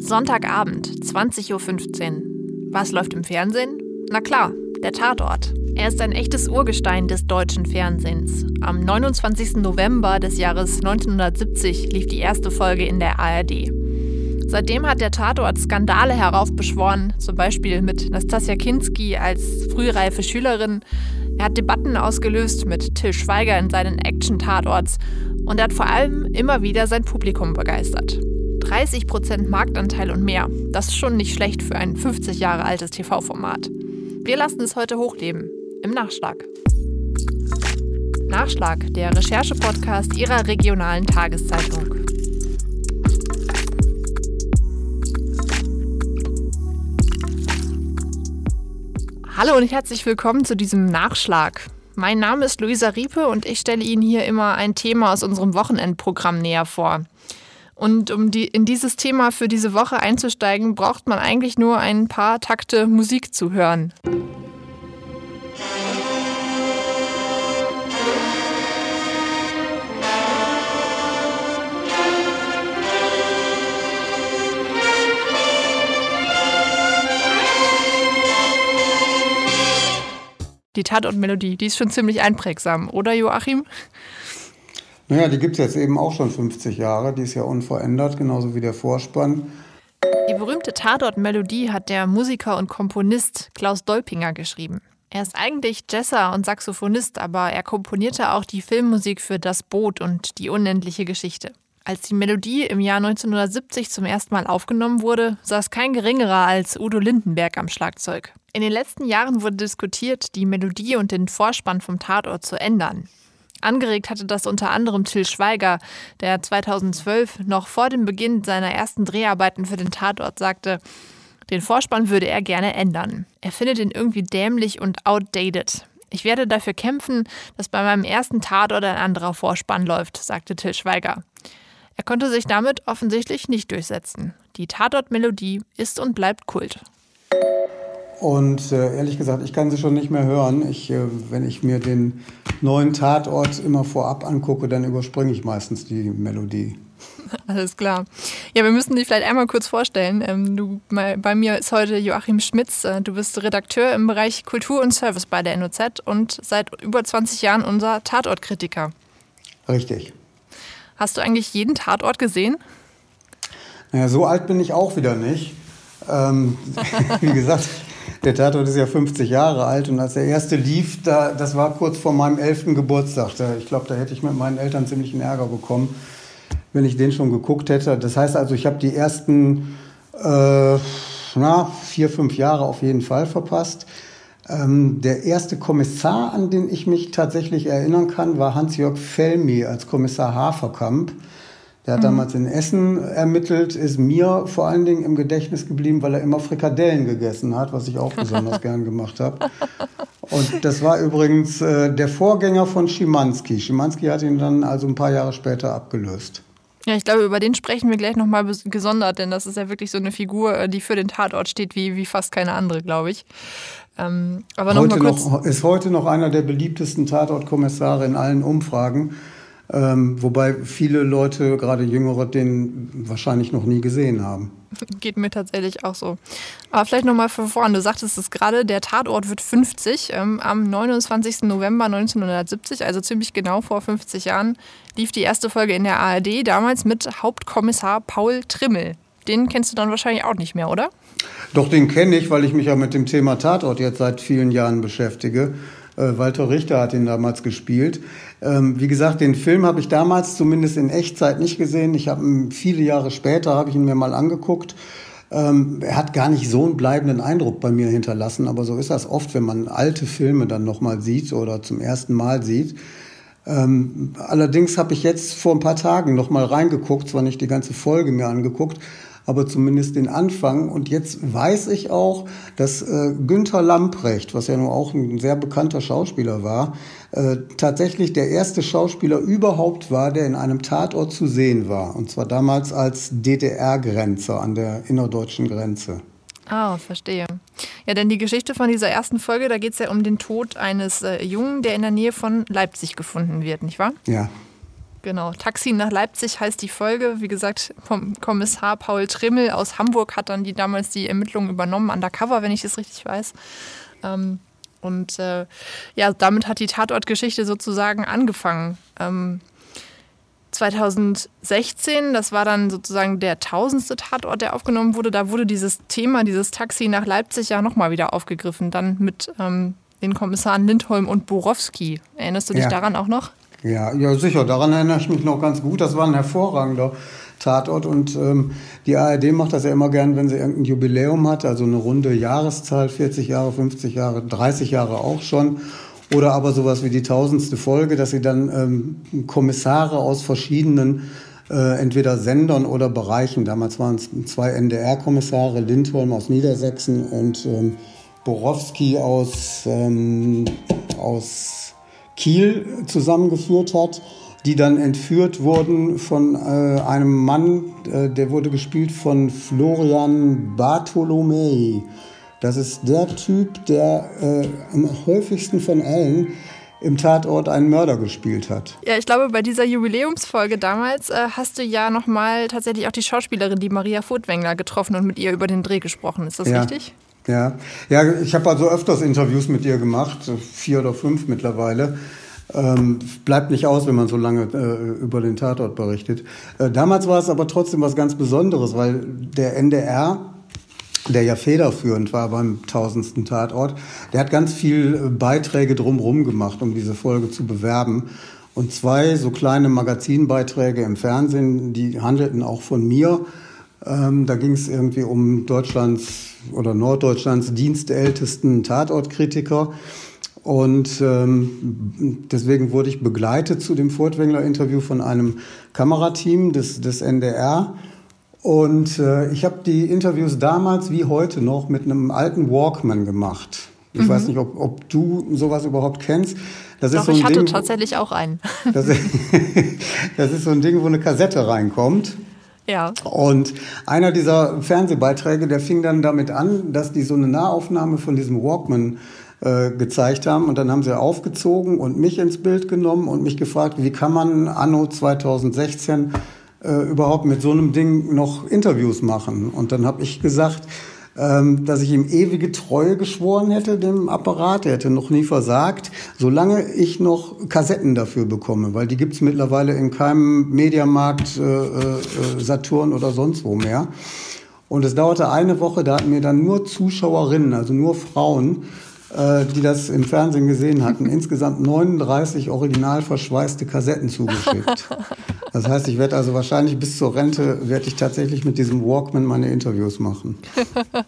Sonntagabend, 20.15 Uhr. Was läuft im Fernsehen? Na klar, der Tatort. Er ist ein echtes Urgestein des deutschen Fernsehens. Am 29. November des Jahres 1970 lief die erste Folge in der ARD. Seitdem hat der Tatort Skandale heraufbeschworen, zum Beispiel mit Nastasia Kinski als frühreife Schülerin. Er hat Debatten ausgelöst mit Till Schweiger in seinen Action-Tatorts und er hat vor allem immer wieder sein Publikum begeistert. 30% Marktanteil und mehr. Das ist schon nicht schlecht für ein 50 Jahre altes TV-Format. Wir lassen es heute hochleben. Im Nachschlag. Nachschlag, der Recherche-Podcast Ihrer regionalen Tageszeitung. Hallo und herzlich willkommen zu diesem Nachschlag. Mein Name ist Luisa Riepe und ich stelle Ihnen hier immer ein Thema aus unserem Wochenendprogramm näher vor. Und um die, in dieses Thema für diese Woche einzusteigen, braucht man eigentlich nur ein paar Takte Musik zu hören. Die Tatortmelodie, die ist schon ziemlich einprägsam, oder Joachim? Naja, die gibt es jetzt eben auch schon 50 Jahre. Die ist ja unverändert, genauso wie der Vorspann. Die berühmte Tatort-Melodie hat der Musiker und Komponist Klaus Dolpinger geschrieben. Er ist eigentlich Jesser und Saxophonist, aber er komponierte auch die Filmmusik für Das Boot und Die unendliche Geschichte. Als die Melodie im Jahr 1970 zum ersten Mal aufgenommen wurde, saß kein geringerer als Udo Lindenberg am Schlagzeug. In den letzten Jahren wurde diskutiert, die Melodie und den Vorspann vom Tatort zu ändern. Angeregt hatte das unter anderem Till Schweiger, der 2012 noch vor dem Beginn seiner ersten Dreharbeiten für den Tatort sagte, den Vorspann würde er gerne ändern. Er findet ihn irgendwie dämlich und outdated. Ich werde dafür kämpfen, dass bei meinem ersten Tatort ein anderer Vorspann läuft, sagte Till Schweiger. Er konnte sich damit offensichtlich nicht durchsetzen. Die Tatort-Melodie ist und bleibt Kult. Und äh, ehrlich gesagt, ich kann sie schon nicht mehr hören. Ich, äh, wenn ich mir den neuen Tatort immer vorab angucke, dann überspringe ich meistens die Melodie. Alles klar. Ja, wir müssen dich vielleicht einmal kurz vorstellen. Ähm, du, bei mir ist heute Joachim Schmitz. Äh, du bist Redakteur im Bereich Kultur und Service bei der NOZ und seit über 20 Jahren unser Tatortkritiker. Richtig. Hast du eigentlich jeden Tatort gesehen? Naja, so alt bin ich auch wieder nicht. Ähm, wie gesagt, der Tatort ist ja 50 Jahre alt und als der erste lief, da, das war kurz vor meinem 11. Geburtstag. Da, ich glaube, da hätte ich mit meinen Eltern ziemlich einen Ärger bekommen, wenn ich den schon geguckt hätte. Das heißt also, ich habe die ersten äh, na, vier, fünf Jahre auf jeden Fall verpasst. Ähm, der erste Kommissar, an den ich mich tatsächlich erinnern kann, war Hans-Jörg Fellmy als Kommissar Haferkamp. Der hat mhm. damals in Essen ermittelt, ist mir vor allen Dingen im Gedächtnis geblieben, weil er immer Frikadellen gegessen hat, was ich auch besonders gern gemacht habe. Und das war übrigens äh, der Vorgänger von Schimanski. Schimanski hat ihn dann also ein paar Jahre später abgelöst. Ja, ich glaube, über den sprechen wir gleich nochmal gesondert, denn das ist ja wirklich so eine Figur, äh, die für den Tatort steht, wie, wie fast keine andere, glaube ich. Ähm, aber noch heute mal kurz. Noch, ist heute noch einer der beliebtesten Tatortkommissare in allen Umfragen. Ähm, wobei viele Leute, gerade Jüngere, den wahrscheinlich noch nie gesehen haben. Geht mir tatsächlich auch so. Aber vielleicht nochmal von vorn. Du sagtest es gerade, der Tatort wird 50. Ähm, am 29. November 1970, also ziemlich genau vor 50 Jahren, lief die erste Folge in der ARD, damals mit Hauptkommissar Paul Trimmel. Den kennst du dann wahrscheinlich auch nicht mehr, oder? Doch, den kenne ich, weil ich mich ja mit dem Thema Tatort jetzt seit vielen Jahren beschäftige. Äh, Walter Richter hat ihn damals gespielt. Ähm, wie gesagt, den Film habe ich damals zumindest in Echtzeit nicht gesehen. Ich habe viele Jahre später habe ich ihn mir mal angeguckt. Ähm, er hat gar nicht so einen bleibenden Eindruck bei mir hinterlassen, aber so ist das oft, wenn man alte Filme dann nochmal sieht oder zum ersten Mal sieht. Ähm, allerdings habe ich jetzt vor ein paar Tagen nochmal reingeguckt, zwar nicht die ganze Folge mir angeguckt, aber zumindest den Anfang. Und jetzt weiß ich auch, dass äh, Günther Lamprecht, was ja nun auch ein sehr bekannter Schauspieler war, äh, tatsächlich der erste Schauspieler überhaupt war, der in einem Tatort zu sehen war. Und zwar damals als DDR-Grenzer an der innerdeutschen Grenze. Ah, verstehe. Ja, denn die Geschichte von dieser ersten Folge, da geht es ja um den Tod eines äh, Jungen, der in der Nähe von Leipzig gefunden wird, nicht wahr? Ja. Genau, Taxi nach Leipzig heißt die Folge. Wie gesagt, vom Kommissar Paul Trimmel aus Hamburg hat dann die damals die Ermittlungen übernommen, undercover, wenn ich es richtig weiß. Ähm, und äh, ja, damit hat die Tatortgeschichte sozusagen angefangen. Ähm, 2016, das war dann sozusagen der tausendste Tatort, der aufgenommen wurde. Da wurde dieses Thema, dieses Taxi nach Leipzig ja nochmal wieder aufgegriffen. Dann mit ähm, den Kommissaren Lindholm und Borowski. Erinnerst du dich ja. daran auch noch? Ja, ja, sicher. Daran erinnere ich mich noch ganz gut. Das war ein hervorragender Tatort und ähm, die ARD macht das ja immer gern, wenn sie irgendein Jubiläum hat, also eine runde Jahreszahl, 40 Jahre, 50 Jahre, 30 Jahre auch schon. Oder aber sowas wie die tausendste Folge, dass sie dann ähm, Kommissare aus verschiedenen äh, entweder Sendern oder Bereichen, damals waren es zwei NDR-Kommissare, Lindholm aus Niedersachsen und ähm, Borowski aus, ähm, aus Kiel zusammengeführt hat, die dann entführt wurden von äh, einem Mann, äh, der wurde gespielt von Florian Bartolomei. Das ist der Typ, der äh, am häufigsten von allen im Tatort einen Mörder gespielt hat. Ja, ich glaube, bei dieser Jubiläumsfolge damals äh, hast du ja nochmal tatsächlich auch die Schauspielerin, die Maria Furtwängler, getroffen und mit ihr über den Dreh gesprochen. Ist das ja. richtig? Ja, ja ich habe also öfters Interviews mit ihr gemacht, vier oder fünf mittlerweile. Ähm, bleibt nicht aus, wenn man so lange äh, über den Tatort berichtet. Äh, damals war es aber trotzdem was ganz Besonderes, weil der NDR der ja federführend war beim tausendsten Tatort, der hat ganz viel äh, Beiträge drumherum gemacht, um diese Folge zu bewerben. Und zwei so kleine Magazinbeiträge im Fernsehen, die handelten auch von mir. Ähm, da ging es irgendwie um Deutschlands oder Norddeutschlands dienstältesten Tatortkritiker. Und ähm, deswegen wurde ich begleitet zu dem Furtwängler-Interview von einem Kamerateam des, des NDR. Und äh, ich habe die Interviews damals wie heute noch mit einem alten Walkman gemacht. Ich mhm. weiß nicht, ob, ob du sowas überhaupt kennst. Das Doch, ist so ein ich hatte Ding, tatsächlich auch einen. Das ist, das ist so ein Ding, wo eine Kassette reinkommt. Ja. Und einer dieser Fernsehbeiträge, der fing dann damit an, dass die so eine Nahaufnahme von diesem Walkman äh, gezeigt haben. Und dann haben sie aufgezogen und mich ins Bild genommen und mich gefragt, wie kann man anno 2016 äh, überhaupt mit so einem Ding noch Interviews machen. Und dann habe ich gesagt, ähm, dass ich ihm ewige Treue geschworen hätte, dem Apparat. Er hätte noch nie versagt, solange ich noch Kassetten dafür bekomme, weil die gibt's mittlerweile in keinem Mediamarkt, äh, äh, Saturn oder sonst wo mehr. Und es dauerte eine Woche, da hatten mir dann nur Zuschauerinnen, also nur Frauen, die das im Fernsehen gesehen hatten, insgesamt 39 original verschweißte Kassetten zugeschickt. Das heißt, ich werde also wahrscheinlich bis zur Rente werde ich tatsächlich mit diesem Walkman meine Interviews machen.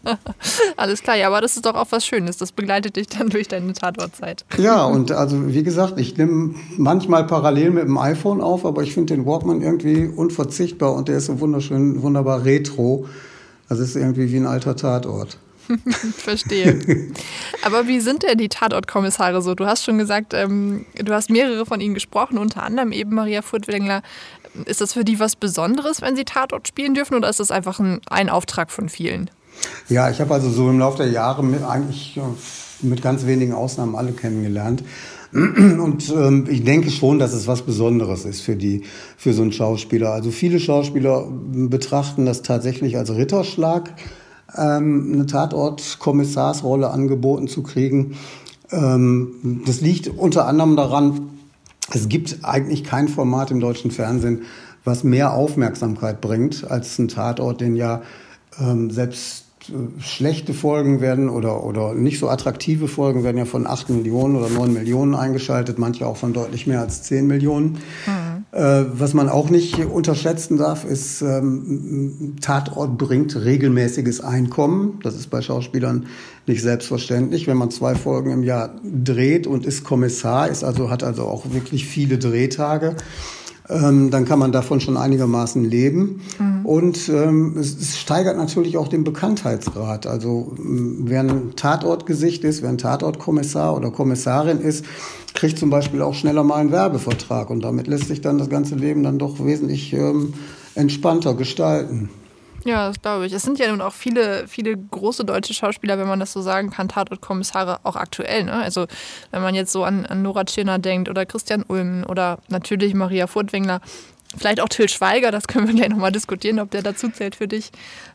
Alles klar, ja, aber das ist doch auch was Schönes. Das begleitet dich dann durch deine Tatortzeit. Ja, und also wie gesagt, ich nehme manchmal parallel mit dem iPhone auf, aber ich finde den Walkman irgendwie unverzichtbar und der ist so wunderschön, wunderbar retro. Das ist irgendwie wie ein alter Tatort. Verstehe. Aber wie sind denn die Tatortkommissare so? Du hast schon gesagt, ähm, du hast mehrere von ihnen gesprochen, unter anderem eben Maria Furtwängler. Ist das für die was Besonderes, wenn sie Tatort spielen dürfen oder ist das einfach ein, ein Auftrag von vielen? Ja, ich habe also so im Laufe der Jahre mit, eigentlich mit ganz wenigen Ausnahmen alle kennengelernt. Und ähm, ich denke schon, dass es was Besonderes ist für die, für so einen Schauspieler. Also viele Schauspieler betrachten das tatsächlich als Ritterschlag, ähm, eine Tatortkommissarsrolle angeboten zu kriegen. Ähm, das liegt unter anderem daran, es gibt eigentlich kein Format im deutschen Fernsehen, was mehr Aufmerksamkeit bringt als ein Tatort, den ja ähm, selbst äh, schlechte Folgen werden oder, oder nicht so attraktive Folgen werden ja von 8 Millionen oder 9 Millionen eingeschaltet, manche auch von deutlich mehr als 10 Millionen. Mhm. Äh, was man auch nicht unterschätzen darf, ist, ähm, Tatort bringt regelmäßiges Einkommen. Das ist bei Schauspielern nicht selbstverständlich. Wenn man zwei Folgen im Jahr dreht und ist Kommissar, ist also, hat also auch wirklich viele Drehtage, ähm, dann kann man davon schon einigermaßen leben. Mhm. Und ähm, es, es, steigert natürlich auch den Bekanntheitsgrad. Also wer ein Tatortgesicht ist, wer ein Tatortkommissar oder Kommissarin ist, kriegt zum Beispiel auch schneller mal einen Werbevertrag. Und damit lässt sich dann das ganze Leben dann doch wesentlich ähm, entspannter gestalten. Ja, das glaube ich. Es sind ja nun auch viele, viele große deutsche Schauspieler, wenn man das so sagen kann, Tatortkommissare auch aktuell. Ne? Also wenn man jetzt so an, an Nora Tschirner denkt oder Christian Ulm oder natürlich Maria Furtwängler, vielleicht auch Till Schweiger, das können wir gleich nochmal diskutieren, ob der dazu zählt für dich.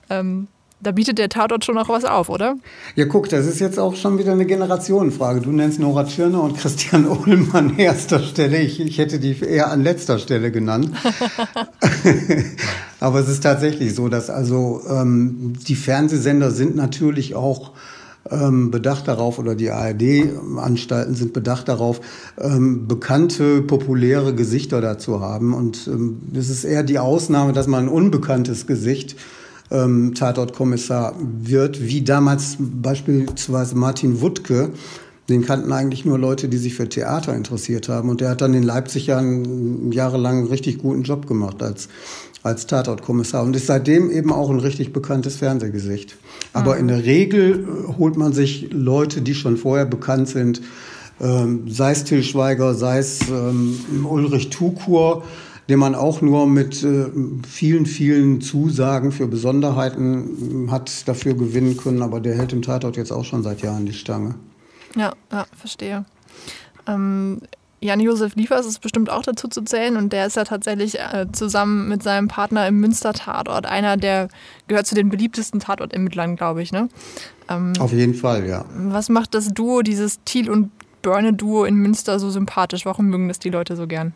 Ähm, da bietet der Tatort schon noch was auf, oder? Ja, guck, das ist jetzt auch schon wieder eine Generationenfrage. Du nennst Nora Tschirner und Christian Ulm an erster Stelle. Ich, ich hätte die eher an letzter Stelle genannt. Aber es ist tatsächlich so, dass also ähm, die Fernsehsender sind natürlich auch ähm, bedacht darauf oder die ARD-Anstalten sind bedacht darauf, ähm, bekannte, populäre Gesichter dazu haben. Und ähm, es ist eher die Ausnahme, dass man ein unbekanntes Gesicht ähm, Tatortkommissar wird, wie damals beispielsweise Martin Wuttke. Den kannten eigentlich nur Leute, die sich für Theater interessiert haben. Und der hat dann in Leipzig ja einen jahrelang einen richtig guten Job gemacht als, als Tatortkommissar und ist seitdem eben auch ein richtig bekanntes Fernsehgesicht. Aber mhm. in der Regel äh, holt man sich Leute, die schon vorher bekannt sind, ähm, sei es Till Schweiger, sei es ähm, Ulrich Tukur, den man auch nur mit äh, vielen, vielen Zusagen für Besonderheiten äh, hat dafür gewinnen können. Aber der hält im Tatort jetzt auch schon seit Jahren die Stange. Ja, ja verstehe. Ähm, Jan-Josef Liefers ist bestimmt auch dazu zu zählen und der ist ja tatsächlich äh, zusammen mit seinem Partner im Münster-Tatort einer, der gehört zu den beliebtesten Tatort-Ermittlern, glaube ich. Ne? Ähm, Auf jeden Fall, ja. Was macht das Duo, dieses Thiel- und Börne-Duo in Münster so sympathisch? Warum mögen das die Leute so gern?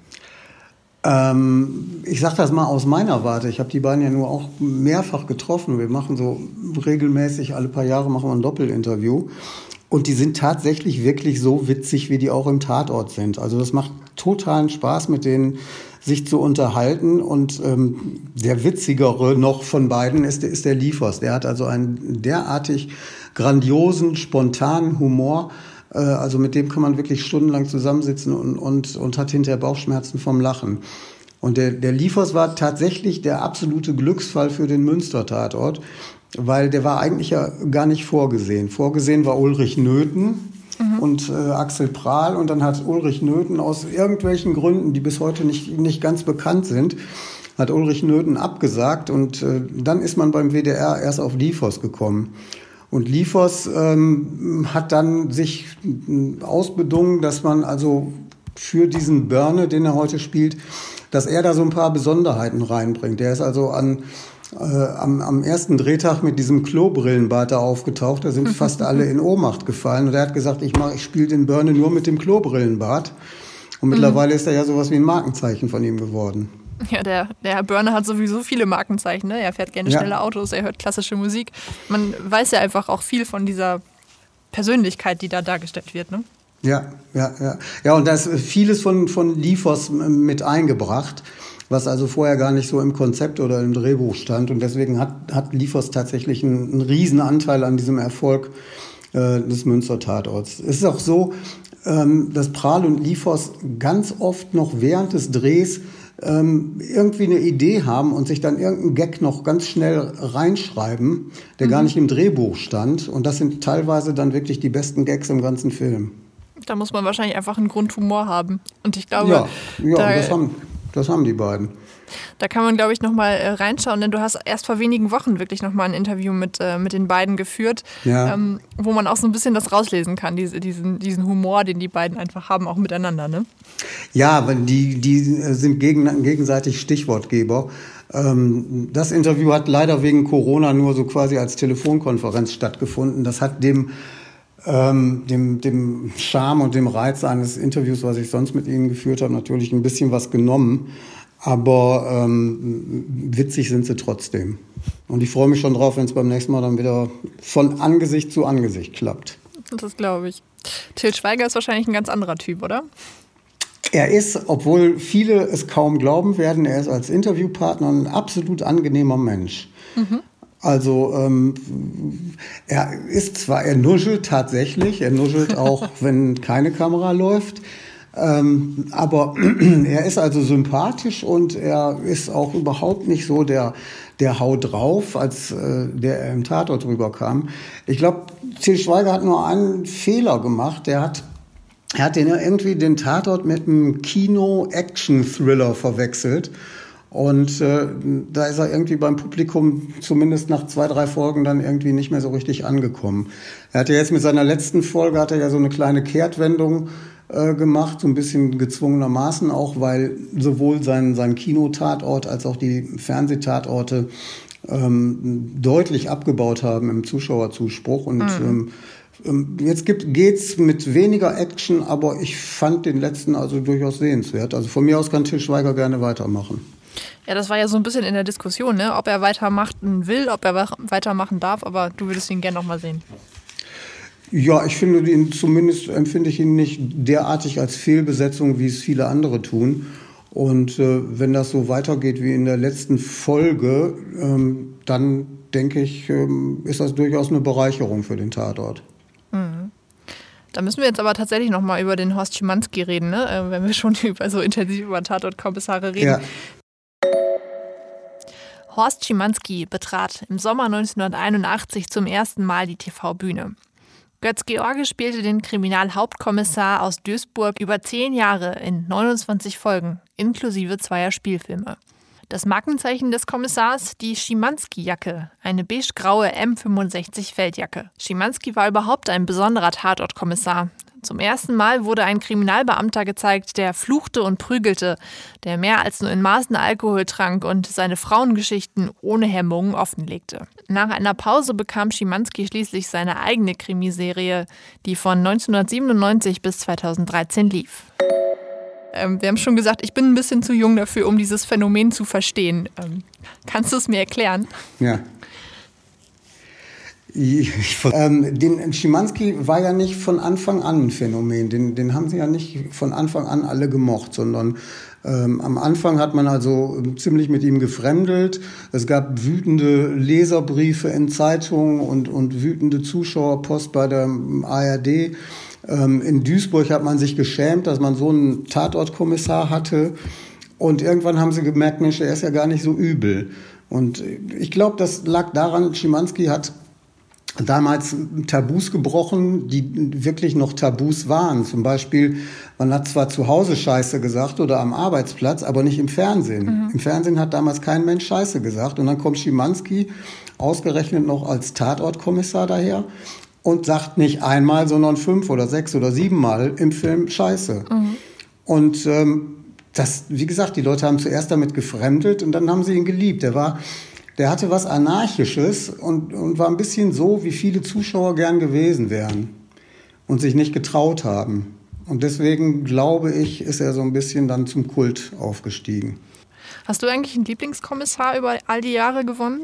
Ähm, ich sage das mal aus meiner Warte. Ich habe die beiden ja nur auch mehrfach getroffen. Wir machen so regelmäßig, alle paar Jahre machen wir ein Doppelinterview. Und die sind tatsächlich wirklich so witzig, wie die auch im Tatort sind. Also das macht totalen Spaß, mit denen sich zu unterhalten. Und ähm, der witzigere noch von beiden ist, ist der Liefers. Der hat also einen derartig grandiosen, spontanen Humor also mit dem kann man wirklich stundenlang zusammensitzen und, und, und hat hinterher Bauchschmerzen vom Lachen. Und der, der Liefers war tatsächlich der absolute Glücksfall für den Münster-Tatort, weil der war eigentlich ja gar nicht vorgesehen. Vorgesehen war Ulrich Nöthen mhm. und äh, Axel Prahl und dann hat Ulrich Nöthen aus irgendwelchen Gründen, die bis heute nicht, nicht ganz bekannt sind, hat Ulrich Nöthen abgesagt und äh, dann ist man beim WDR erst auf Liefers gekommen. Und Liefers ähm, hat dann sich ausbedungen, dass man also für diesen Börne, den er heute spielt, dass er da so ein paar Besonderheiten reinbringt. Der ist also an, äh, am, am ersten Drehtag mit diesem Klobrillenbart da aufgetaucht. Da sind fast alle in Ohnmacht gefallen. Und er hat gesagt, ich, mach, ich spiele den Börne nur mit dem Klobrillenbart. Und mittlerweile mhm. ist er ja sowas wie ein Markenzeichen von ihm geworden. Ja, der, der Herr Börner hat sowieso viele Markenzeichen. Ne? Er fährt gerne ja. schnelle Autos, er hört klassische Musik. Man weiß ja einfach auch viel von dieser Persönlichkeit, die da dargestellt wird. Ne? Ja, ja, ja. Ja, und da ist vieles von, von Liefers mit eingebracht, was also vorher gar nicht so im Konzept oder im Drehbuch stand. Und deswegen hat, hat Liefers tatsächlich einen, einen riesen Anteil an diesem Erfolg äh, des Münster Tatorts. Es ist auch so, ähm, dass Prahl und Liefers ganz oft noch während des Drehs ähm, irgendwie eine Idee haben und sich dann irgendeinen Gag noch ganz schnell reinschreiben, der mhm. gar nicht im Drehbuch stand. Und das sind teilweise dann wirklich die besten Gags im ganzen Film. Da muss man wahrscheinlich einfach einen Grundhumor haben. Und ich glaube, ja, ja da, das, haben, das haben die beiden. Da kann man, glaube ich, nochmal äh, reinschauen, denn du hast erst vor wenigen Wochen wirklich nochmal ein Interview mit, äh, mit den beiden geführt, ja. ähm, wo man auch so ein bisschen das rauslesen kann, diese, diesen, diesen Humor, den die beiden einfach haben, auch miteinander. Ne? Ja, weil die, die sind gegen, gegenseitig Stichwortgeber. Ähm, das Interview hat leider wegen Corona nur so quasi als Telefonkonferenz stattgefunden. Das hat dem ähm, dem, dem Charme und dem Reiz eines Interviews, was ich sonst mit Ihnen geführt habe, natürlich ein bisschen was genommen. Aber ähm, witzig sind sie trotzdem. Und ich freue mich schon drauf, wenn es beim nächsten Mal dann wieder von Angesicht zu Angesicht klappt. Das glaube ich. Till Schweiger ist wahrscheinlich ein ganz anderer Typ, oder? Er ist, obwohl viele es kaum glauben werden, er ist als Interviewpartner ein absolut angenehmer Mensch. Mhm. Also ähm, er ist zwar, er nuschelt tatsächlich, er nuschelt auch, wenn keine Kamera läuft. Ähm, aber er ist also sympathisch und er ist auch überhaupt nicht so der, der Hau drauf, als äh, der im Tatort drüber kam. Ich glaube, Til Schweiger hat nur einen Fehler gemacht. Der hat, er hat den irgendwie den Tatort mit einem Kino-Action-Thriller verwechselt. Und äh, da ist er irgendwie beim Publikum zumindest nach zwei, drei Folgen dann irgendwie nicht mehr so richtig angekommen. Er hatte jetzt mit seiner letzten Folge, hat er ja so eine kleine Kehrtwendung äh, gemacht, so ein bisschen gezwungenermaßen auch, weil sowohl sein, sein Kinotatort als auch die Fernsehtatorte ähm, deutlich abgebaut haben im Zuschauerzuspruch. Und mhm. ähm, ähm Jetzt gibt, geht's mit weniger Action, aber ich fand den letzten also durchaus sehenswert. Also von mir aus kann Til Schweiger gerne weitermachen. Ja, das war ja so ein bisschen in der Diskussion, ne? ob er weitermachen will, ob er weitermachen darf, aber du würdest ihn gerne nochmal sehen. Ja, ich finde ihn zumindest empfinde ich ihn nicht derartig als Fehlbesetzung, wie es viele andere tun. Und äh, wenn das so weitergeht wie in der letzten Folge, ähm, dann denke ich, ähm, ist das durchaus eine Bereicherung für den Tatort. Mhm. Da müssen wir jetzt aber tatsächlich noch mal über den Horst Schimanski reden, ne? Äh, wenn wir schon über, so intensiv über Tatort-Kommissare reden. Ja. Horst Schimanski betrat im Sommer 1981 zum ersten Mal die TV-Bühne. Götz George spielte den Kriminalhauptkommissar aus Duisburg über zehn Jahre in 29 Folgen, inklusive zweier Spielfilme. Das Markenzeichen des Kommissars die Schimanski-Jacke, eine beige-graue M65-Feldjacke. Schimanski war überhaupt ein besonderer Tatortkommissar. Zum ersten Mal wurde ein Kriminalbeamter gezeigt, der fluchte und prügelte, der mehr als nur in Maßen Alkohol trank und seine Frauengeschichten ohne Hemmungen offenlegte. Nach einer Pause bekam Schimanski schließlich seine eigene Krimiserie, die von 1997 bis 2013 lief. Ähm, wir haben schon gesagt, ich bin ein bisschen zu jung dafür, um dieses Phänomen zu verstehen. Ähm, kannst du es mir erklären? Ja. Ähm, den Schimanski war ja nicht von Anfang an ein Phänomen. Den, den haben sie ja nicht von Anfang an alle gemocht, sondern ähm, am Anfang hat man also ziemlich mit ihm gefremdelt. Es gab wütende Leserbriefe in Zeitungen und, und wütende Zuschauerpost bei der ARD. Ähm, in Duisburg hat man sich geschämt, dass man so einen Tatortkommissar hatte. Und irgendwann haben sie gemerkt, Mensch, er ist ja gar nicht so übel. Und ich glaube, das lag daran, Schimanski hat damals Tabus gebrochen, die wirklich noch Tabus waren. Zum Beispiel, man hat zwar zu Hause Scheiße gesagt oder am Arbeitsplatz, aber nicht im Fernsehen. Mhm. Im Fernsehen hat damals kein Mensch Scheiße gesagt. Und dann kommt Schimanski ausgerechnet noch als Tatortkommissar daher und sagt nicht einmal, sondern fünf oder sechs oder siebenmal im Film Scheiße. Mhm. Und ähm, das, wie gesagt, die Leute haben zuerst damit gefremdelt und dann haben sie ihn geliebt. Er war der hatte was Anarchisches und, und war ein bisschen so, wie viele Zuschauer gern gewesen wären und sich nicht getraut haben. Und deswegen glaube ich, ist er so ein bisschen dann zum Kult aufgestiegen. Hast du eigentlich einen Lieblingskommissar über all die Jahre gewonnen?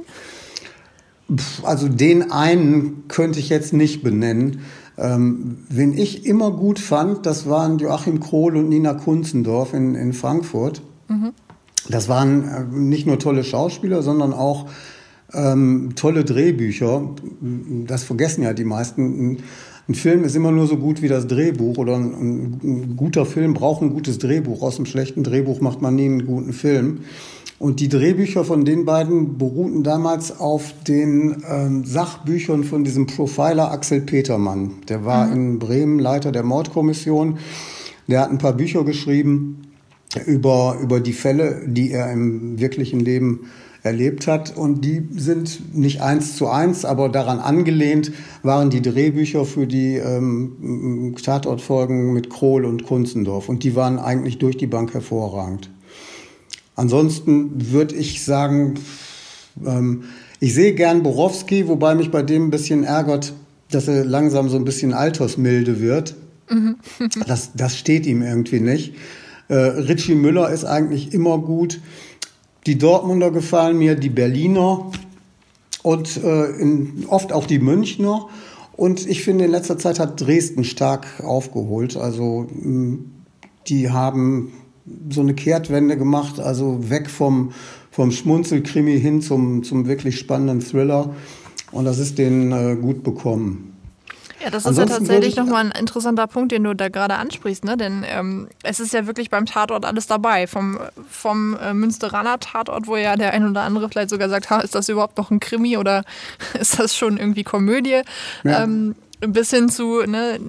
Also den einen könnte ich jetzt nicht benennen. Ähm, wen ich immer gut fand, das waren Joachim Krohl und Nina Kunzendorf in, in Frankfurt. Mhm. Das waren äh, nicht nur tolle Schauspieler, sondern auch ähm, tolle Drehbücher. Das vergessen ja die meisten. Ein Film ist immer nur so gut wie das Drehbuch oder ein, ein, guter Film braucht ein gutes Drehbuch. Aus einem schlechten Drehbuch macht man nie einen guten Film. Und die Drehbücher von den beiden beruhten damals auf den ähm, Sachbüchern von diesem Profiler Axel Petermann. Der war mhm. in Bremen Leiter der Mordkommission. Der hat ein paar Bücher geschrieben über, über die Fälle, die er im wirklichen Leben erlebt hat. Und die sind nicht eins zu eins, aber daran angelehnt waren die Drehbücher für die ähm, Tatortfolgen mit Krohl und Kunzendorf. Und die waren eigentlich durch die Bank hervorragend. Ansonsten würde ich sagen, ähm, ich sehe gern Borowski, wobei mich bei dem ein bisschen ärgert, dass er langsam so ein bisschen altersmilde wird. Mhm. das, das steht ihm irgendwie nicht. Äh, Richie Müller ist eigentlich immer gut. Die Dortmunder gefallen mir, die Berliner und äh, in, oft auch die Münchner. Und ich finde, in letzter Zeit hat Dresden stark aufgeholt. Also die haben so eine Kehrtwende gemacht, also weg vom, vom Schmunzelkrimi hin zum, zum wirklich spannenden Thriller. Und das ist denen äh, gut bekommen. Ja, das ist ja tatsächlich nochmal ein interessanter Punkt, den du da gerade ansprichst, ne? Denn ähm, es ist ja wirklich beim Tatort alles dabei. Vom, vom äh, Münsteraner Tatort, wo ja der ein oder andere vielleicht sogar sagt, ha, ist das überhaupt noch ein Krimi oder ist das schon irgendwie Komödie? Ja. Ähm, bis hin zu ne,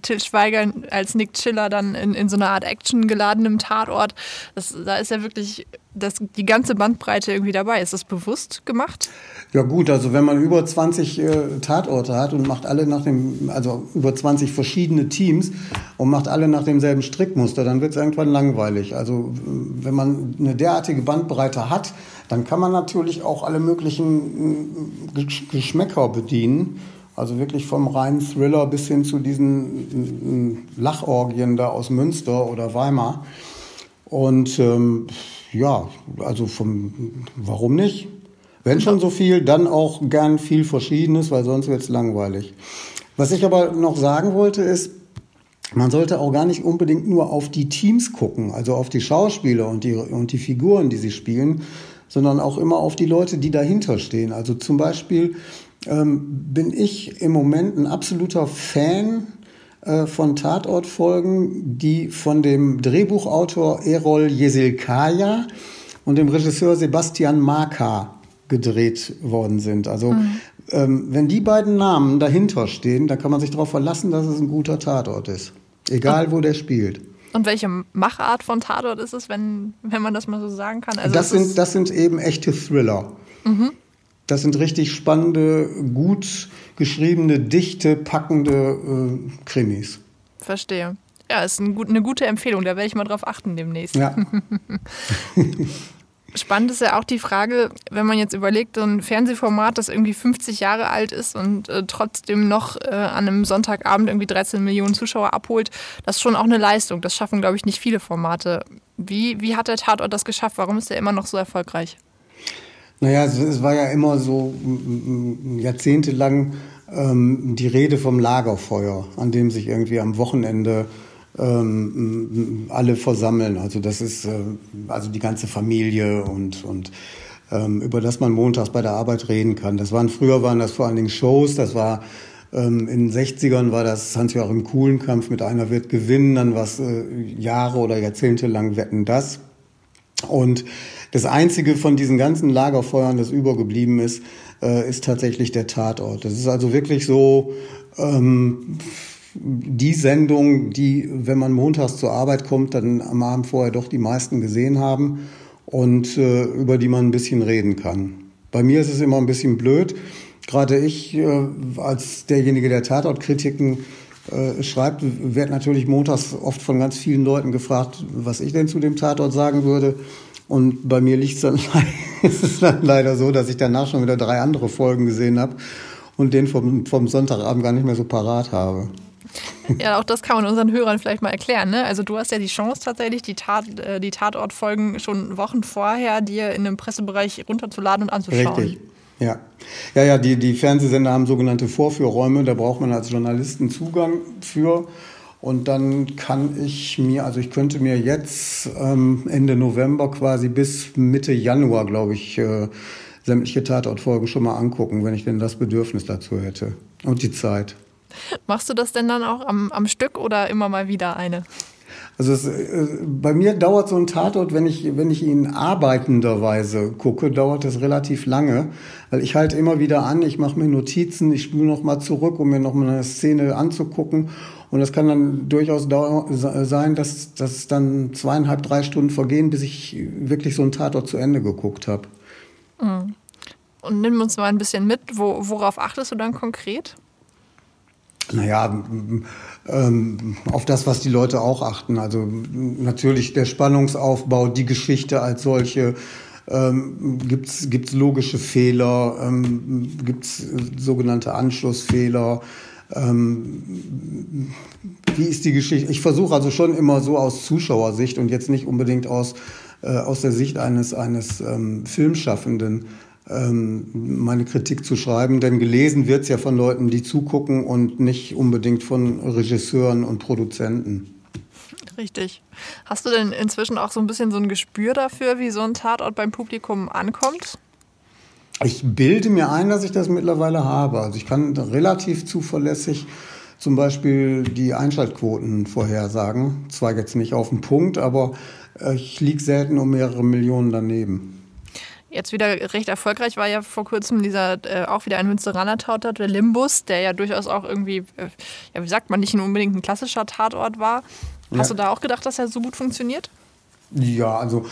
Till Schweiger als Nick Chiller dann in, in so einer Art Action geladenem Tatort. Das, da ist ja wirklich das, die ganze Bandbreite irgendwie dabei. Ist das bewusst gemacht? Ja gut, also wenn man über 20 äh, Tatorte hat und macht alle nach dem, also über 20 verschiedene Teams und macht alle nach demselben Strickmuster, dann wird es irgendwann langweilig. Also wenn man eine derartige Bandbreite hat, dann kann man natürlich auch alle möglichen äh, Geschmäcker bedienen. Also wirklich vom reinen Thriller bis hin zu diesen äh, Lachorgien da aus Münster oder Weimar. Und ähm, ja, also vom, warum nicht? Wenn schon so viel, dann auch gern viel Verschiedenes, weil sonst wird es langweilig. Was ich aber noch sagen wollte ist, man sollte auch gar nicht unbedingt nur auf die Teams gucken, also auf die Schauspieler und die, und die Figuren, die sie spielen, sondern auch immer auf die Leute, die dahinter stehen. Also zum Beispiel ähm, bin ich im Moment ein absoluter Fan von Tatortfolgen, die von dem Drehbuchautor Erol Jesilkaya und dem Regisseur Sebastian Maka gedreht worden sind. Also mhm. ähm, wenn die beiden Namen dahinter stehen, dann kann man sich darauf verlassen, dass es ein guter Tatort ist. Egal, wo der spielt. Und welche Machart von Tatort ist es, wenn, wenn man das mal so sagen kann? Also das, sind, das sind eben echte Thriller. Mhm. Das sind richtig spannende, gut geschriebene, dichte, packende äh, Krimis. Verstehe. Ja, ist ein gut, eine gute Empfehlung. Da werde ich mal drauf achten demnächst. Ja. Spannend ist ja auch die Frage, wenn man jetzt überlegt, so ein Fernsehformat, das irgendwie 50 Jahre alt ist und äh, trotzdem noch äh, an einem Sonntagabend irgendwie 13 Millionen Zuschauer abholt, das ist schon auch eine Leistung. Das schaffen, glaube ich, nicht viele Formate. Wie, wie hat der Tatort das geschafft? Warum ist er immer noch so erfolgreich? Naja, es, es war ja immer so jahrzehntelang ähm, die Rede vom Lagerfeuer, an dem sich irgendwie am Wochenende ähm, alle versammeln. Also das ist äh, also die ganze Familie und, und ähm, über das man montags bei der Arbeit reden kann. Das waren früher waren das vor allen Dingen Shows, das war ähm, in den 60ern war das Hans-Joachim Kuhlenkampf mit einer wird gewinnen, dann war es äh, Jahre oder Jahrzehnte lang wetten das. Und das einzige von diesen ganzen Lagerfeuern, das übergeblieben ist, äh, ist tatsächlich der Tatort. Das ist also wirklich so ähm, die Sendung, die, wenn man montags zur Arbeit kommt, dann am Abend vorher doch die meisten gesehen haben und äh, über die man ein bisschen reden kann. Bei mir ist es immer ein bisschen blöd. Gerade ich äh, als derjenige, der Tatortkritiken äh, schreibt, werde natürlich montags oft von ganz vielen Leuten gefragt, was ich denn zu dem Tatort sagen würde. Und bei mir liegt es dann, ist dann leider so, dass ich danach schon wieder drei andere Folgen gesehen habe und den vom, vom Sonntagabend gar nicht mehr so parat habe. Ja, auch das kann man unseren Hörern vielleicht mal erklären. Ne? Also du hast ja die Chance tatsächlich, die, Tat, äh, die Tatortfolgen schon Wochen vorher dir in einem Pressebereich runterzuladen und anzuschauen. Richtig. Ja, ja, ja die, die Fernsehsender haben sogenannte Vorführräume, da braucht man als Journalisten Zugang für. Und dann kann ich mir, also ich könnte mir jetzt ähm, Ende November quasi bis Mitte Januar, glaube ich, äh, sämtliche Tatortfolgen schon mal angucken, wenn ich denn das Bedürfnis dazu hätte und die Zeit. Machst du das denn dann auch am, am Stück oder immer mal wieder eine? Also es, äh, bei mir dauert so ein Tatort, wenn ich, wenn ich ihn arbeitenderweise gucke, dauert es relativ lange, weil ich halte immer wieder an, ich mache mir Notizen, ich spüle noch mal zurück, um mir noch mal eine Szene anzugucken. Und es kann dann durchaus sein, dass, dass dann zweieinhalb, drei Stunden vergehen, bis ich wirklich so ein Tatort zu Ende geguckt habe. Mhm. Und nimm uns mal ein bisschen mit, wo, worauf achtest du dann konkret? Naja, ähm, auf das, was die Leute auch achten. Also natürlich der Spannungsaufbau, die Geschichte als solche. Ähm, Gibt es logische Fehler? Ähm, Gibt es sogenannte Anschlussfehler? Ähm, wie ist die Geschichte? Ich versuche also schon immer so aus Zuschauersicht und jetzt nicht unbedingt aus, äh, aus der Sicht eines, eines ähm, Filmschaffenden ähm, meine Kritik zu schreiben, denn gelesen wird es ja von Leuten, die zugucken und nicht unbedingt von Regisseuren und Produzenten. Richtig. Hast du denn inzwischen auch so ein bisschen so ein Gespür dafür, wie so ein Tatort beim Publikum ankommt? Ich bilde mir ein, dass ich das mittlerweile habe. Also ich kann relativ zuverlässig zum Beispiel die Einschaltquoten vorhersagen. Zwar jetzt nicht auf den Punkt, aber äh, ich liege selten um mehrere Millionen daneben jetzt wieder recht erfolgreich war ja vor kurzem dieser äh, auch wieder ein Münsteraner Tatort, der Limbus, der ja durchaus auch irgendwie, äh, ja, wie sagt man, nicht unbedingt ein klassischer Tatort war. Hast ja. du da auch gedacht, dass er so gut funktioniert? Ja, also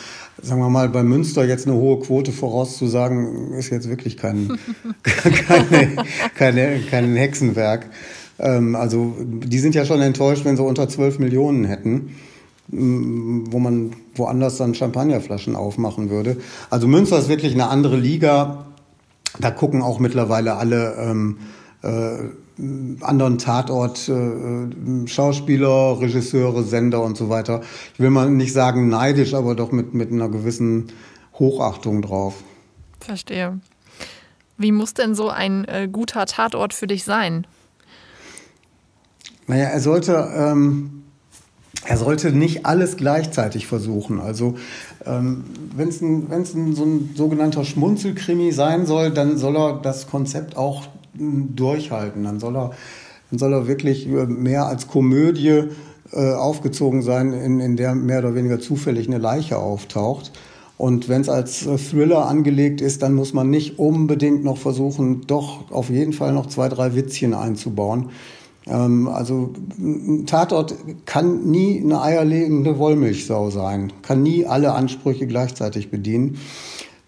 sagen wir mal, bei Münster jetzt eine hohe Quote vorauszusagen, ist jetzt wirklich kein, keine, keine, kein Hexenwerk. Ähm, also die sind ja schon enttäuscht, wenn sie unter 12 Millionen hätten, wo man woanders dann Champagnerflaschen aufmachen würde. Also Münster ist wirklich eine andere Liga. Da gucken auch mittlerweile alle ähm, äh, anderen Tatort äh, Schauspieler, Regisseure, Sender und so weiter. Ich will mal nicht sagen neidisch, aber doch mit, mit einer gewissen Hochachtung drauf. Verstehe. Wie muss denn so ein äh, guter Tatort für dich sein? Naja, er sollte, ähm, er sollte nicht alles gleichzeitig versuchen. Also ähm, wenn es ein, wenn's ein, so ein sogenannter Schmunzelkrimi sein soll, dann soll er das Konzept auch durchhalten. Dann soll er, dann soll er wirklich mehr als Komödie äh, aufgezogen sein, in, in der mehr oder weniger zufällig eine Leiche auftaucht. Und wenn es als äh, Thriller angelegt ist, dann muss man nicht unbedingt noch versuchen, doch auf jeden Fall noch zwei, drei Witzchen einzubauen. Ähm, also ein Tatort kann nie eine eierlegende Wollmilchsau sein, kann nie alle Ansprüche gleichzeitig bedienen.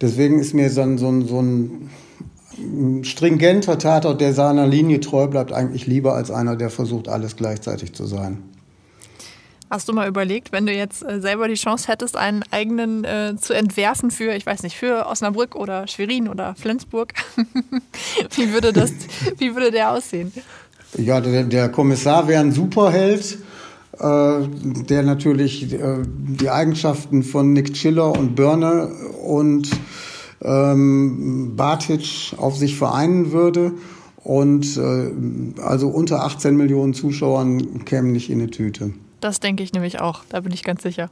Deswegen ist mir dann so so ein stringenter Tatort, der seiner Linie treu bleibt, eigentlich lieber als einer, der versucht, alles gleichzeitig zu sein. Hast du mal überlegt, wenn du jetzt äh, selber die Chance hättest, einen eigenen äh, zu entwerfen für, ich weiß nicht, für Osnabrück oder Schwerin oder Flensburg? wie, würde das, wie würde der aussehen? Ja, der, der Kommissar wäre ein Superheld, äh, der natürlich äh, die Eigenschaften von Nick Chiller und Börne und ähm, Batic auf sich vereinen würde. Und äh, also unter 18 Millionen Zuschauern kämen nicht in eine Tüte. Das denke ich nämlich auch, da bin ich ganz sicher.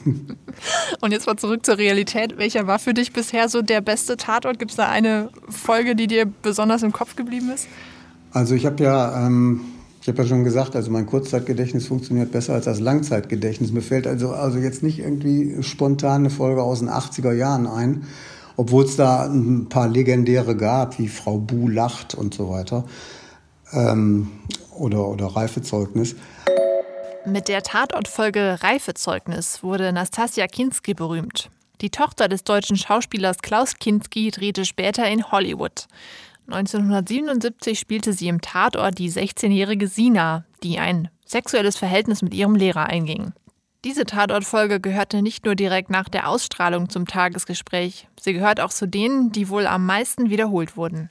und jetzt mal zurück zur Realität. Welcher war für dich bisher so der beste Tatort? Gibt es da eine Folge, die dir besonders im Kopf geblieben ist? Also ich habe ja, ähm, ich habe ja schon gesagt, also mein Kurzzeitgedächtnis funktioniert besser als das Langzeitgedächtnis. Mir fällt also, also jetzt nicht irgendwie spontan eine Folge aus den 80er Jahren ein obwohl es da ein paar legendäre gab, wie Frau Bu lacht und so weiter. Ähm, oder, oder Reifezeugnis. Mit der Tatortfolge Reifezeugnis wurde Nastasia Kinski berühmt. Die Tochter des deutschen Schauspielers Klaus Kinski drehte später in Hollywood. 1977 spielte sie im Tatort die 16-jährige Sina, die ein sexuelles Verhältnis mit ihrem Lehrer einging. Diese Tatortfolge gehörte nicht nur direkt nach der Ausstrahlung zum Tagesgespräch, sie gehört auch zu denen, die wohl am meisten wiederholt wurden.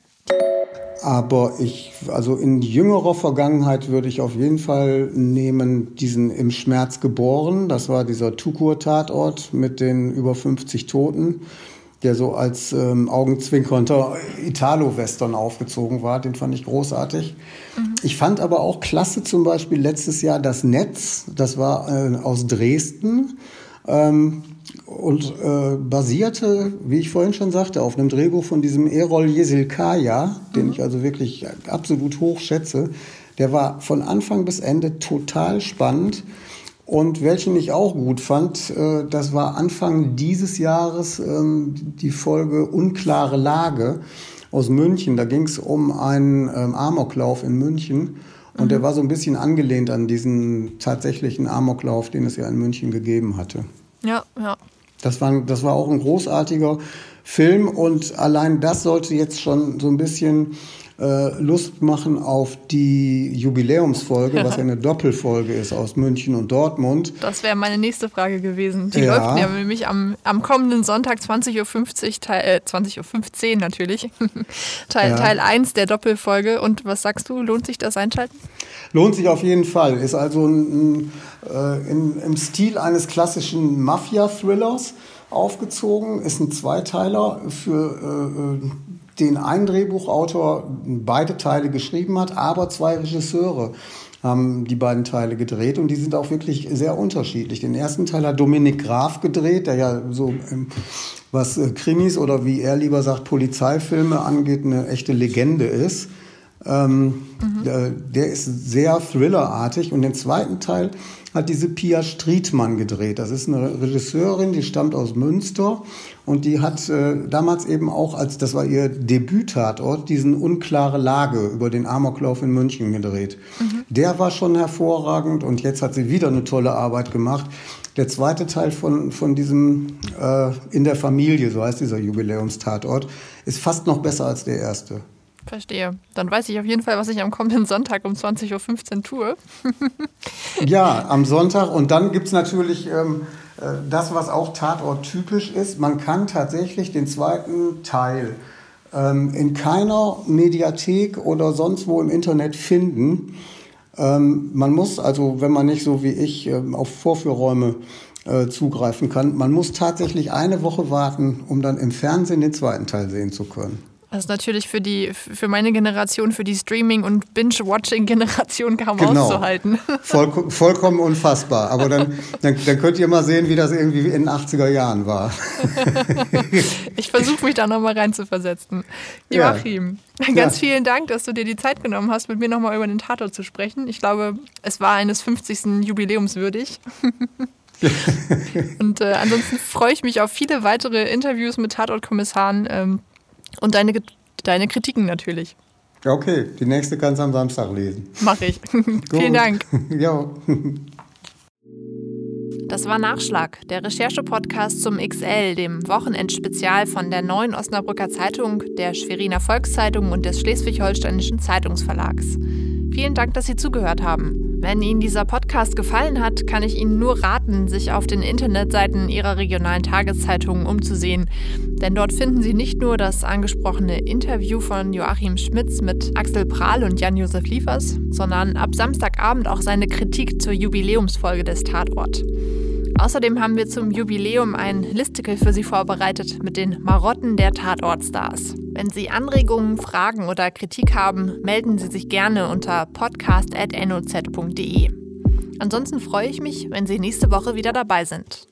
Aber ich, also in jüngerer Vergangenheit würde ich auf jeden Fall nehmen diesen Im Schmerz geboren. Das war dieser Tukur-Tatort mit den über 50 Toten der so als ähm, augenzwinkernder Italo-Western aufgezogen war. Den fand ich großartig. Mhm. Ich fand aber auch klasse zum Beispiel letztes Jahr das Netz. Das war äh, aus Dresden. Ähm, und äh, basierte, wie ich vorhin schon sagte, auf einem Drehbuch von diesem Erol Yesilkaya, den mhm. ich also wirklich absolut hoch schätze. Der war von Anfang bis Ende total spannend. Und welchen ich auch gut fand, äh, das war Anfang dieses Jahres ähm, die Folge Unklare Lage aus München. Da ging es um einen ähm, Amoklauf in München. Und mhm. der war so ein bisschen angelehnt an diesen tatsächlichen Amoklauf, den es ja in München gegeben hatte. Ja, ja. Das war, das war auch ein großartiger Film und allein das sollte jetzt schon so ein bisschen äh, Lust machen auf die Jubiläumsfolge, was ja eine Doppelfolge ist aus München und Dortmund. Das wäre meine nächste Frage gewesen. Die ja. läuft ja nämlich am, am kommenden Sonntag 20.50 Uhr, Teil, äh, 20.15 Uhr natürlich, Teil, ja. Teil 1 der Doppelfolge. Und was sagst du, lohnt sich das Einschalten? Lohnt sich auf jeden Fall. Ist also ein, äh, in, im Stil eines klassischen Mafia-Thrillers aufgezogen, ist ein Zweiteiler für äh, äh den ein Drehbuchautor beide Teile geschrieben hat, aber zwei Regisseure haben die beiden Teile gedreht und die sind auch wirklich sehr unterschiedlich. Den ersten Teil hat Dominik Graf gedreht, der ja so ähm, was äh, Krimis oder wie er lieber sagt Polizeifilme angeht, eine echte Legende ist. Ähm, mhm. der, der ist sehr thrillerartig. Und den zweiten Teil hat diese Pia Striedmann gedreht. Das ist eine Regisseurin, die stammt aus Münster und die hat äh, damals eben auch, als das war ihr Debüttatort, diesen Unklare Lage über den Amoklauf in München gedreht. Mhm. Der war schon hervorragend und jetzt hat sie wieder eine tolle Arbeit gemacht. Der zweite Teil von, von diesem äh, In der Familie, so heißt dieser Jubiläumstatort, ist fast noch besser als der erste. Verstehe. Dann weiß ich auf jeden Fall, was ich am kommenden Sonntag um 20.15 Uhr tue. ja, am Sonntag. Und dann gibt es natürlich ähm, äh, das, was auch Tatort typisch ist. Man kann tatsächlich den zweiten Teil ähm, in keiner Mediathek oder sonst wo im Internet finden. Ähm, man muss also, wenn man nicht so wie ich ähm, auf Vorführräume äh, zugreifen kann, man muss tatsächlich eine Woche warten, um dann im Fernsehen den zweiten Teil sehen zu können. Das ist natürlich für, die, für meine Generation, für die Streaming- und Binge-Watching-Generation kaum genau. auszuhalten. Voll, vollkommen unfassbar. Aber dann, dann, dann, könnt ihr mal sehen, wie das irgendwie in den 80er Jahren war. ich versuche mich da nochmal reinzuversetzen. Joachim, ja. ganz ja. vielen Dank, dass du dir die Zeit genommen hast, mit mir nochmal über den Tatort zu sprechen. Ich glaube, es war eines 50. Jubiläums würdig. und äh, ansonsten freue ich mich auf viele weitere Interviews mit Tatortkommissaren. Ähm, und deine, deine Kritiken natürlich. Okay, die nächste kannst du am Samstag lesen. Mach ich. Vielen Dank. ja. Das war Nachschlag, der Recherche-Podcast zum XL, dem Wochenendspezial von der Neuen Osnabrücker Zeitung, der Schweriner Volkszeitung und des Schleswig-Holsteinischen Zeitungsverlags. Vielen Dank, dass Sie zugehört haben. Wenn Ihnen dieser Podcast gefallen hat, kann ich Ihnen nur raten, sich auf den Internetseiten Ihrer regionalen Tageszeitungen umzusehen. Denn dort finden Sie nicht nur das angesprochene Interview von Joachim Schmitz mit Axel Prahl und Jan-Josef Liefers, sondern ab Samstagabend auch seine Kritik zur Jubiläumsfolge des Tatort. Außerdem haben wir zum Jubiläum ein Listicle für Sie vorbereitet mit den Marotten der Tatortstars. Wenn Sie Anregungen, Fragen oder Kritik haben, melden Sie sich gerne unter podcast.noz.de. Ansonsten freue ich mich, wenn Sie nächste Woche wieder dabei sind.